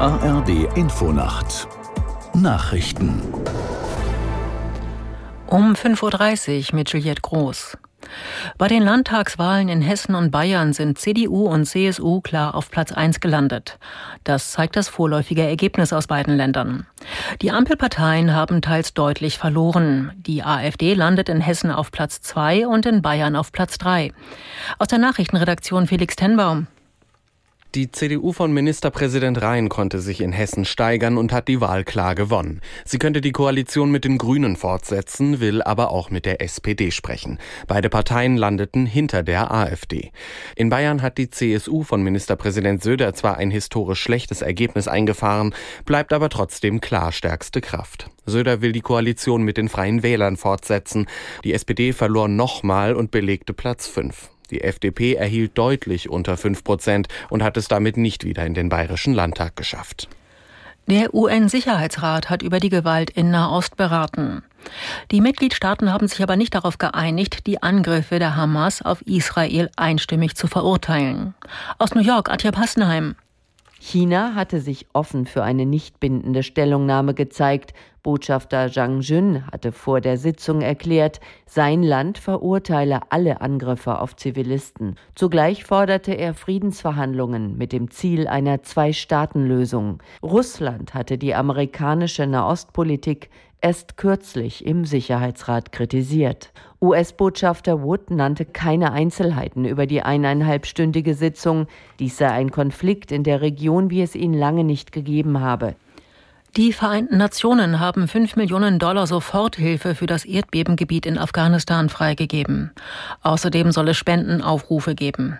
ARD Infonacht Nachrichten um 5.30 Uhr mit Juliette Groß. Bei den Landtagswahlen in Hessen und Bayern sind CDU und CSU klar auf Platz 1 gelandet. Das zeigt das vorläufige Ergebnis aus beiden Ländern. Die Ampelparteien haben teils deutlich verloren. Die AfD landet in Hessen auf Platz 2 und in Bayern auf Platz 3. Aus der Nachrichtenredaktion Felix Tenbaum. Die CDU von Ministerpräsident Rhein konnte sich in Hessen steigern und hat die Wahl klar gewonnen. Sie könnte die Koalition mit den Grünen fortsetzen, will aber auch mit der SPD sprechen. Beide Parteien landeten hinter der AfD. In Bayern hat die CSU von Ministerpräsident Söder zwar ein historisch schlechtes Ergebnis eingefahren, bleibt aber trotzdem klar stärkste Kraft. Söder will die Koalition mit den Freien Wählern fortsetzen. Die SPD verlor nochmal und belegte Platz 5. Die FDP erhielt deutlich unter 5 Prozent und hat es damit nicht wieder in den Bayerischen Landtag geschafft. Der UN-Sicherheitsrat hat über die Gewalt in Nahost beraten. Die Mitgliedstaaten haben sich aber nicht darauf geeinigt, die Angriffe der Hamas auf Israel einstimmig zu verurteilen. Aus New York, Atja Passenheim. China hatte sich offen für eine nicht bindende Stellungnahme gezeigt. Botschafter Zhang Jun hatte vor der Sitzung erklärt, sein Land verurteile alle Angriffe auf Zivilisten. Zugleich forderte er Friedensverhandlungen mit dem Ziel einer Zwei-Staaten-Lösung. Russland hatte die amerikanische Nahostpolitik erst kürzlich im Sicherheitsrat kritisiert. US-Botschafter Wood nannte keine Einzelheiten über die eineinhalbstündige Sitzung. Dies sei ein Konflikt in der Region, wie es ihn lange nicht gegeben habe. Die Vereinten Nationen haben 5 Millionen Dollar Soforthilfe für das Erdbebengebiet in Afghanistan freigegeben. Außerdem soll es Spendenaufrufe geben.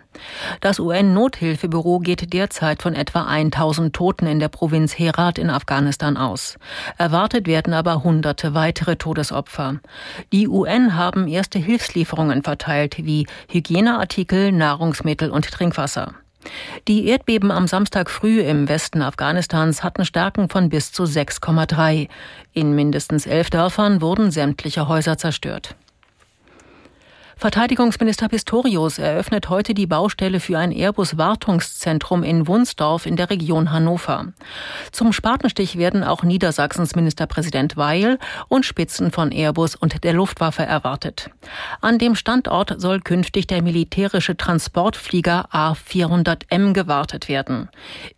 Das UN-Nothilfebüro geht derzeit von etwa 1000 Toten in der Provinz Herat in Afghanistan aus. Erwartet werden aber hunderte weitere Todesopfer. Die UN haben erste Hilfslieferungen verteilt, wie Hygieneartikel, Nahrungsmittel und Trinkwasser. Die Erdbeben am Samstag früh im Westen Afghanistans hatten Stärken von bis zu 6,3. In mindestens elf Dörfern wurden sämtliche Häuser zerstört. Verteidigungsminister Pistorius eröffnet heute die Baustelle für ein Airbus-Wartungszentrum in Wunsdorf in der Region Hannover. Zum Spatenstich werden auch Niedersachsens Ministerpräsident Weil und Spitzen von Airbus und der Luftwaffe erwartet. An dem Standort soll künftig der militärische Transportflieger A400M gewartet werden.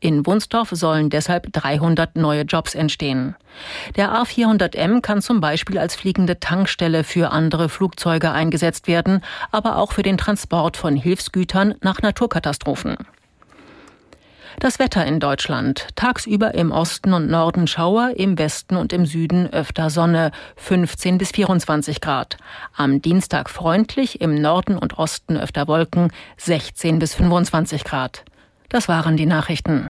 In Wunsdorf sollen deshalb 300 neue Jobs entstehen. Der A400M kann zum Beispiel als fliegende Tankstelle für andere Flugzeuge eingesetzt werden, aber auch für den Transport von Hilfsgütern nach Naturkatastrophen. Das Wetter in Deutschland. Tagsüber im Osten und Norden Schauer, im Westen und im Süden öfter Sonne, 15 bis 24 Grad. Am Dienstag freundlich, im Norden und Osten öfter Wolken, 16 bis 25 Grad. Das waren die Nachrichten.